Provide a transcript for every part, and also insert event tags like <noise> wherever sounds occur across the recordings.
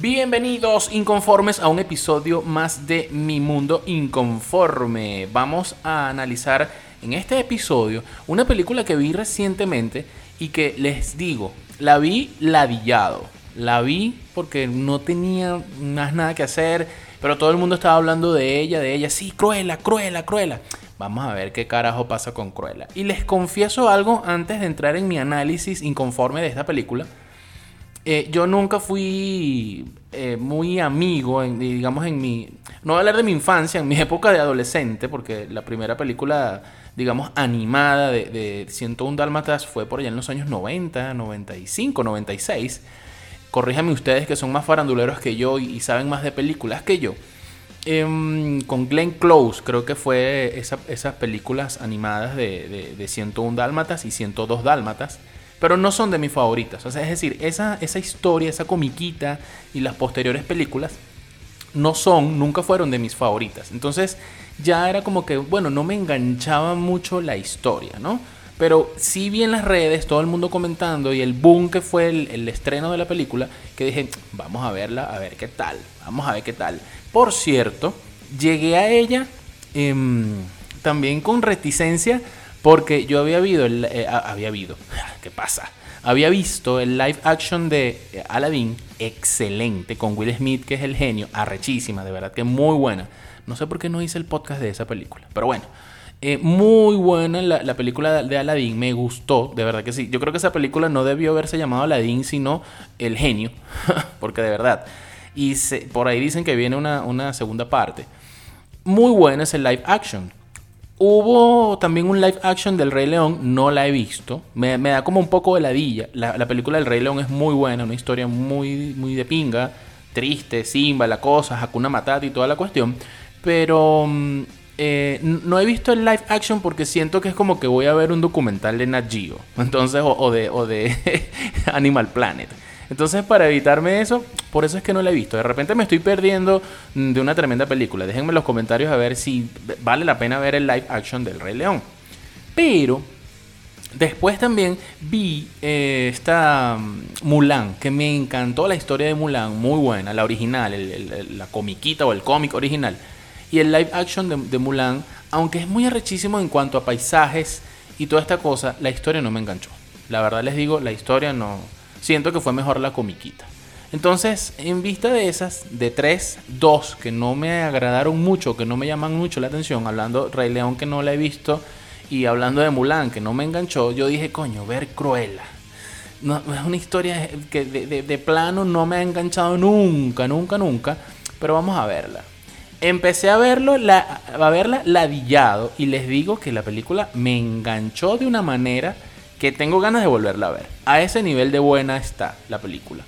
Bienvenidos inconformes a un episodio más de Mi Mundo Inconforme. Vamos a analizar en este episodio una película que vi recientemente y que les digo, la vi ladillado. La vi porque no tenía más nada que hacer, pero todo el mundo estaba hablando de ella, de ella. Sí, Cruela, Cruela, Cruela. Vamos a ver qué carajo pasa con Cruella. Y les confieso algo antes de entrar en mi análisis inconforme de esta película eh, yo nunca fui eh, muy amigo, digamos, en mi... No voy a hablar de mi infancia, en mi <laughs> época de adolescente, porque la primera película, digamos, animada de, de 101 Dálmatas fue por allá en los años 90, 95, 96. Corríjame ustedes que son más faranduleros que yo y, saben más de películas que yo. Em, con Glenn Close, creo que fue esas películas animadas de, de, de 101 Dálmatas y 102 Dálmatas pero no son de mis favoritas. O es decir, esa, esa historia, esa comiquita y las posteriores películas no son, nunca fueron de mis favoritas. Entonces ya era como que, bueno, no me enganchaba mucho la historia, ¿no? Pero sí vi en las redes todo el mundo comentando y el boom que fue el, estreno de la película, que dije, vamos a verla, a ver qué tal, vamos a ver qué tal. Por cierto, llegué a ella em, también con reticencia porque yo había visto, el, eh, había visto, <laughs> ¿qué pasa? Había visto el live action de eh, Aladdin, excelente, con Will Smith, que es el genio, arrechísima, de verdad que muy buena. No sé por qué no hice el podcast de esa película, pero bueno. Eh, muy buena la, película de Aladdin, me gustó, de verdad que sí. Yo creo que esa película no debió haberse llamado Aladdin, sino El Genio, <laughs> porque de verdad. Y por ahí dicen que viene una, una segunda parte. Muy buena ese live action. Hubo también un live action del Rey León, no la he visto. Me, da como un poco de ladilla. La, la, película del Rey León es muy buena, una historia muy, muy de pinga, triste, Simba, la cosa, Hakuna Matata y toda la cuestión. Pero mm, eh, no he visto el live action porque siento que es como que voy a ver un documental de Nat Geo. <laughs> Entonces, o, de, o de <laughs> Animal Planet. Entonces, para evitarme eso, por eso es que no la he visto. De repente me estoy perdiendo de una tremenda película. Déjenme en los comentarios a ver si vale la pena ver el live action del Rey León. Pero después también vi eh, esta mm, Mulan, que me encantó la historia de Mulan, muy buena, la original, la comiquita o el cómic original. Y el live action de, de Mulan, aunque es muy arrechísimo en cuanto a paisajes y toda esta cosa, la historia no me enganchó. La verdad les digo, la historia no, siento que fue mejor la comiquita. Entonces, en vista de esas, de tres, dos que no me agradaron mucho, que no me llaman mucho la atención, hablando Rey León que no la he visto y hablando de Mulan que no me enganchó, yo dije, coño, ver Cruella. No, es una historia que de, plano no me ha enganchado nunca, nunca, nunca, pero vamos a verla. Empecé a verlo, la, a verla ladillado y les digo que la película me enganchó de una manera que tengo ganas de volverla a ver. A ese nivel de buena está la película.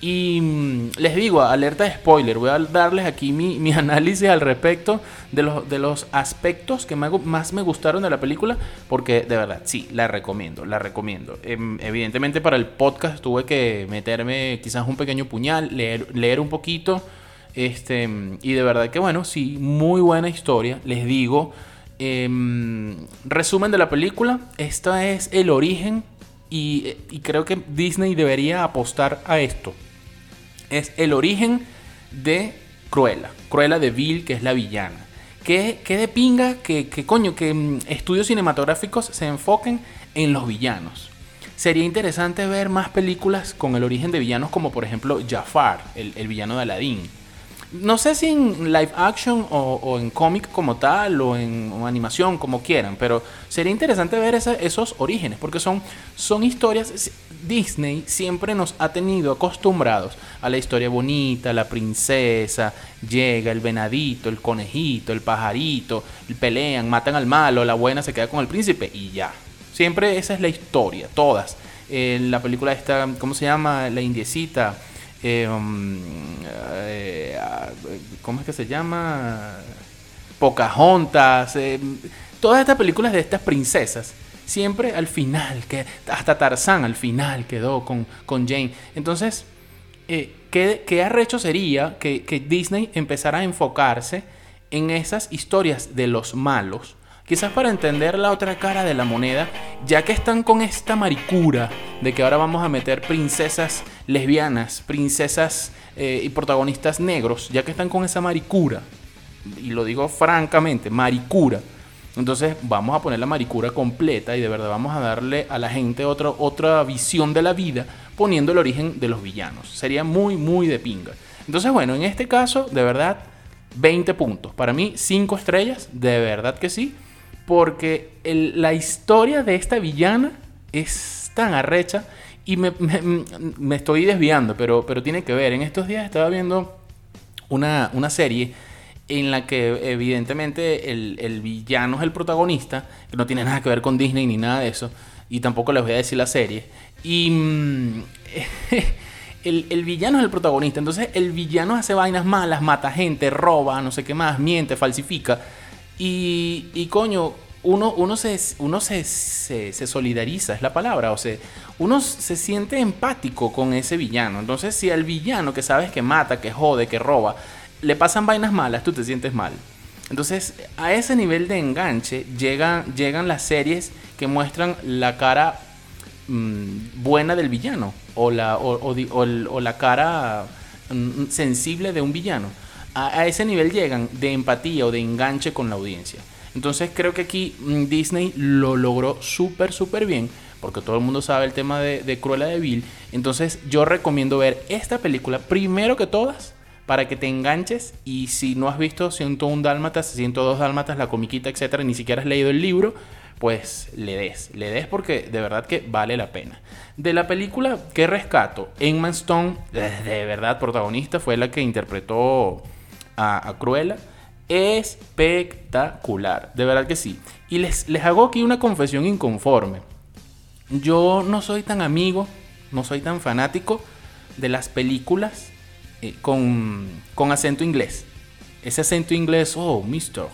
Y mm, les digo, alerta de spoiler, voy a darles aquí mi, <laughs> análisis al respecto de los, de los aspectos que más me gustaron de la película, porque de verdad, sí, la recomiendo, la recomiendo. Em, evidentemente para el podcast tuve que meterme quizás un pequeño puñal, leer, leer un poquito, este, y de verdad que bueno, sí, muy buena historia, les digo. Em, resumen de la película, esta es el origen y, creo que Disney debería apostar a esto. Es el origen de Cruella, Cruella de Vil, que es la villana. Que, de pinga que, coño, que mm, estudios cinematográficos se enfoquen en los villanos. Sería interesante ver más películas con el origen de villanos como por ejemplo Jafar, el, el villano de Aladdin no sé si en live action o, en cómic como tal o en animación como quieran, pero sería interesante ver esos orígenes porque son, historias, Disney siempre nos ha tenido acostumbrados a la historia bonita, la princesa, llega el venadito, el conejito, el pajarito, pelean, matan al malo, la buena se queda con el príncipe y ya. Siempre esa es la historia, todas. En la película esta, ¿cómo se llama? La indiecita. Eh, um, eh, ¿Cómo es que se llama? Pocahontas. Eh, todas estas películas de estas princesas. Siempre al final, que hasta Tarzán al final quedó con, con Jane. Entonces, ¿qué, ¿qué, arrecho sería que, que Disney empezara a enfocarse en esas historias de los malos? Quizás para entender la otra cara de la moneda, ya que están con esta maricura de que ahora vamos a meter princesas lesbianas, princesas eh, y protagonistas negros, ya que están con esa maricura, y lo digo francamente, maricura. Entonces vamos a poner la maricura completa y de verdad vamos a darle a la gente otra, otra visión de la vida poniendo el origen de los villanos. Sería muy, muy de pinga. Entonces, bueno, en este caso, de verdad, 20 puntos. Para mí, 5 estrellas, de verdad que sí porque la historia de esta villana es tan arrecha y <laughs> me, estoy desviando, pero, pero tiene que ver. En estos días estaba viendo una, serie en la que evidentemente el, villano es el protagonista, que no tiene nada que ver con Disney ni nada de eso, y tampoco les voy a decir la serie. Y mm, <laughs> el, villano es el protagonista, entonces el villano hace vainas malas, mata gente, roba, no sé qué más, miente, falsifica. Y, coño, uno, uno, se, uno se, se, solidariza, es la palabra, o sea, uno se siente empático con ese villano. Entonces, si al villano que sabes que mata, que jode, que roba, le pasan vainas malas, tú te sientes mal. Entonces, a ese nivel de enganche llegan, llegan las series que muestran la cara mm, buena del villano o la, o, la cara mm, sensible de un villano a, ese nivel llegan de empatía o de enganche con la audiencia. Entonces creo que aquí mm, Disney lo logró súper, súper bien, porque todo el mundo sabe el tema de, de Cruella de Vil. Entonces yo recomiendo ver esta película primero que todas para que te enganches y si no has visto 101 Dálmatas, 102 Dálmatas, la comiquita, etcétera, ni siquiera has leído el libro, pues le des, le des porque de verdad que vale la pena. De la película, ¿qué rescato? Emma Stone, de verdad protagonista, fue la que interpretó a, Cruella. Espectacular, de verdad que sí. Y les, les hago aquí una confesión inconforme. Yo no soy tan amigo, no soy tan fanático de las películas eh, con, con, acento inglés. Ese acento inglés, oh, mister.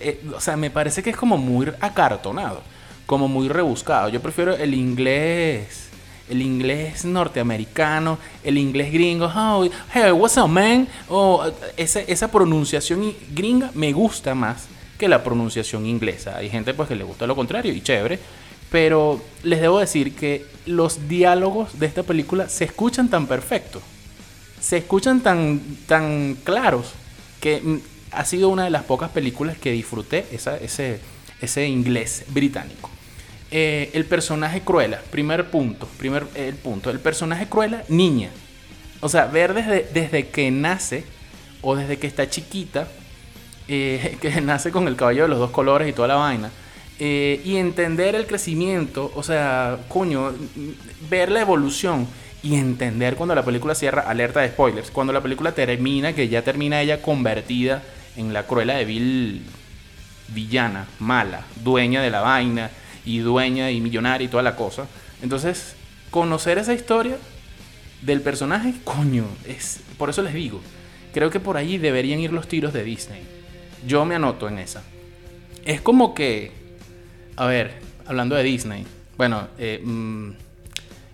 Eh, o sea, me parece que es como muy acartonado, como muy rebuscado. Yo prefiero el inglés el inglés norteamericano, el inglés gringo, oh, hey, what's up, man? Oh, esa, esa pronunciación gringa me gusta más que la pronunciación inglesa. Hay gente pues que le gusta lo contrario y chévere, pero les debo decir que los diálogos de esta película se escuchan tan perfectos, se escuchan tan, tan claros, que mm, ha sido una de las pocas películas que disfruté ese, ese inglés británico. Eh, el personaje Cruella, primer punto, primer el punto, el personaje Cruella, niña. O sea, ver desde, desde que nace o desde que está chiquita, eh, <laughs> que nace con el cabello de los dos colores y toda la vaina, eh, y entender el crecimiento, o sea, coño, ver la evolución y entender cuando la película cierra, alerta de spoilers, cuando la película termina, que ya termina ella convertida en la Cruella de Vil villana, mala, dueña de la vaina y dueña y millonaria y toda la cosa. Entonces, conocer esa historia del personaje, coño, es por eso les digo, creo que por ahí deberían ir los tiros de Disney. Yo me anoto en esa. Es como que, a ver, hablando de Disney, bueno, eh, mm,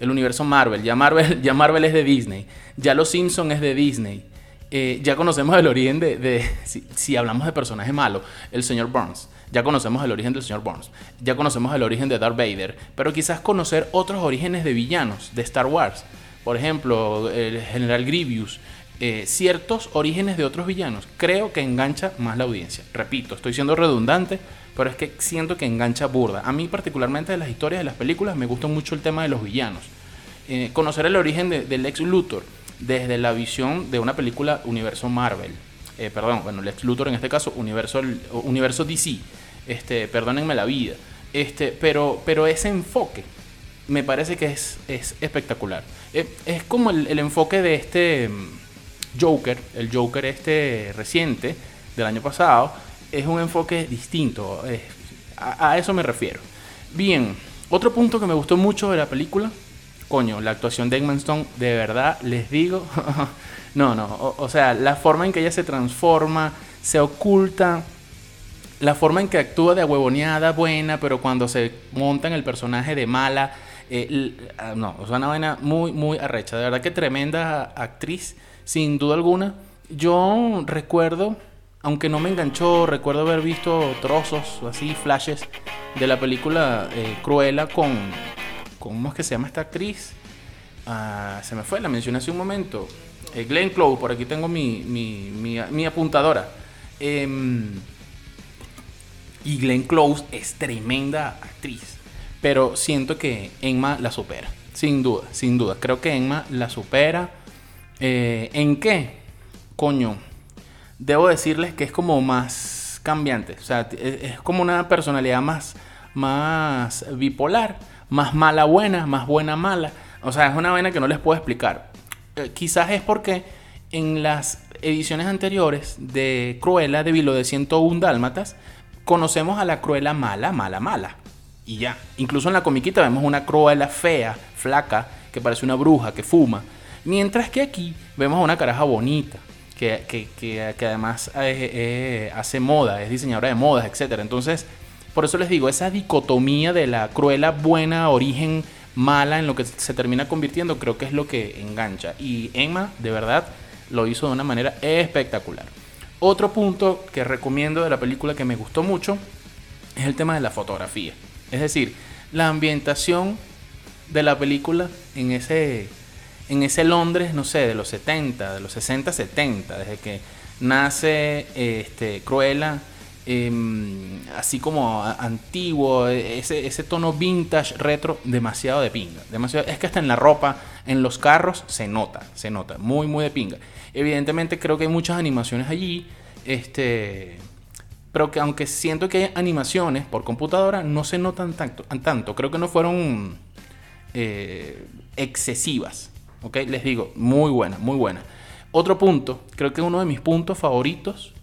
el universo Marvel, ya Marvel, <laughs> ya Marvel es de Disney, ya Los Simpsons es de Disney. Eh, ya conocemos el origen de, si, si, hablamos de personaje malo, el señor Burns. Ya conocemos el origen del señor Burns, ya conocemos el origen de Darth Vader, pero quizás conocer otros orígenes de villanos de Star Wars. Por ejemplo, el general Grievous, eh, ciertos orígenes de otros villanos, creo que engancha más la audiencia. Repito, estoy siendo redundante, pero es que siento que engancha burda. A mí particularmente de las historias de las películas me gusta mucho el tema de los villanos. Eh, conocer el origen del ex Luthor, desde la visión de una película universo Marvel. Eh, perdón, bueno, Lex Luthor en este caso, universo, universo DC. Este, perdónenme la vida. Este, pero, pero ese enfoque me parece que es, es espectacular. Es, es como el, el, enfoque de este mm, Joker, el Joker este reciente del año pasado, es un enfoque distinto. a, eso me refiero. Bien, otro punto que me gustó mucho de la película, coño, la actuación de Eggman Stone, de verdad les digo, <laughs> no, no, o, sea, la forma en que ella se transforma, se oculta la forma en que actúa de huevoneada buena, pero cuando se monta en el personaje de mala, eh, no, o una vaina muy, muy arrecha. De verdad que tremenda actriz, sin duda alguna. Yo recuerdo, aunque no me enganchó, recuerdo haber visto trozos, así, flashes de la película eh, Cruella con, ¿cómo es que se llama esta actriz? Ah, se me fue, la mencioné hace un momento. Eh, Glenn Close, por aquí tengo mi, mi, apuntadora. Eh, y Glenn Close es tremenda actriz. Pero siento que Emma la supera. Sin duda, sin duda. Creo que Emma la supera. Eh, ¿En qué? Coño. Debo decirles que es como más cambiante. O sea, es como una personalidad más, más bipolar. Más mala buena, más buena mala. O sea, es una vaina que no les puedo explicar. Eh, quizás es porque en las ediciones anteriores de Cruella de Vilo de 101 Dálmatas conocemos a la Cruella mala, mala, mala. Y ya. Incluso en la comiquita vemos una Cruella fea, flaca, que parece una bruja, que fuma. Mientras que aquí vemos a una caraja bonita, que, que, que, que además eh, eh, hace moda, es diseñadora de modas, etc. Entonces, por eso les digo, esa dicotomía de la Cruella buena, origen mala, en lo que se termina convirtiendo, creo que es lo que engancha. Y Emma, de verdad, lo hizo de una manera espectacular. Otro punto que recomiendo de la película que me gustó mucho es el tema de la fotografía. Es decir, la ambientación de la película en ese, en ese Londres, no sé, de los 70, de los 60, 70, desde que nace este, Cruella, eh, así como antiguo, ese, ese, tono vintage, retro, demasiado de pinga. Demasiado, es que hasta en la ropa, en los carros, se nota, se nota, muy, muy de pinga. Evidentemente creo que hay muchas animaciones allí, este, pero que aunque siento que hay animaciones por computadora, no se notan tanto. tanto. Creo que no fueron eh, excesivas. ¿ok? Les digo, muy buena, muy buena. Otro punto, creo que uno de mis puntos favoritos,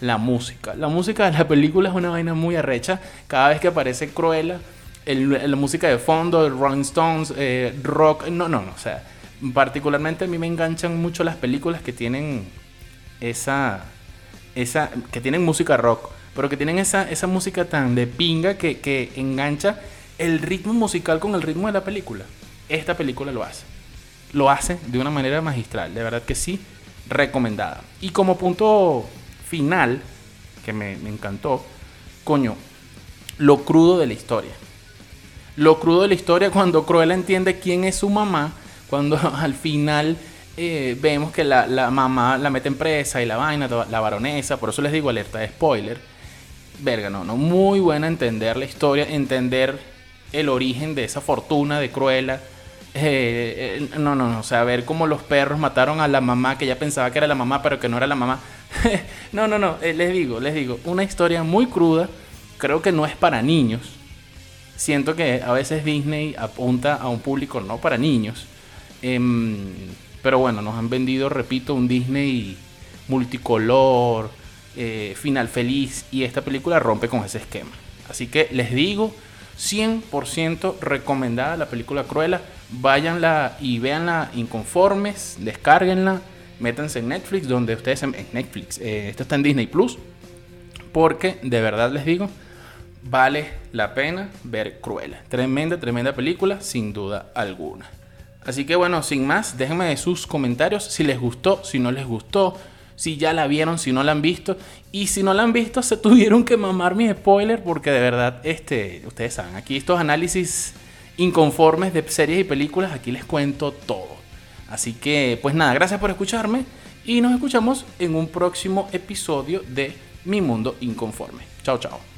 la música. La música de la película es una vaina muy arrecha. Cada vez que aparece Cruella, el, la música de fondo, el Rolling Stones, eh, rock, no, no, no, o sea particularmente a mí me enganchan mucho las películas que tienen esa, esa que tienen música rock, pero que tienen esa, esa música tan de pinga que, que engancha el ritmo musical con el ritmo de la película. Esta película lo hace. Lo hace de una manera magistral, de verdad que sí, recomendada. Y como punto final, que me, encantó, coño, lo crudo de la historia. Lo crudo de la historia cuando Cruella entiende quién es su mamá cuando <laughs> al final eh, vemos que la, la, mamá la mete en presa y la vaina, la baronesa, por eso les digo alerta de spoiler. Verga, no, no, muy buena entender la historia, entender el origen de esa fortuna de Cruella. Eh, eh, no, no, no, o sea, ver cómo los perros mataron a la mamá que ella pensaba que era la mamá, pero que no era la mamá. <laughs> no, no, no, eh, les digo, les digo, una historia muy cruda, creo que no es para niños. Siento que a veces Disney apunta a un público no para niños Em, pero bueno, nos han vendido, repito, un Disney multicolor, eh, final feliz, y esta película rompe con ese esquema. Así que les digo, 100% recomendada la película Cruella. Váyanla y véanla inconformes, descárguenla, métanse en Netflix, donde ustedes en Netflix, eh, esto está en Disney Plus, porque de verdad les digo, vale la pena ver Cruella. Tremenda, tremenda película, sin duda alguna. Así que bueno, sin más, déjenme sus comentarios si les gustó, si no les gustó, si ya la vieron, si no la han visto. Y si no la han visto, se <laughs> tuvieron que mamar mi spoiler porque de verdad, este, ustedes saben, aquí estos análisis inconformes de series y películas, aquí les cuento todo. Así que, pues nada, gracias por escucharme y nos escuchamos en un próximo episodio de Mi Mundo Inconforme. Chao, chao.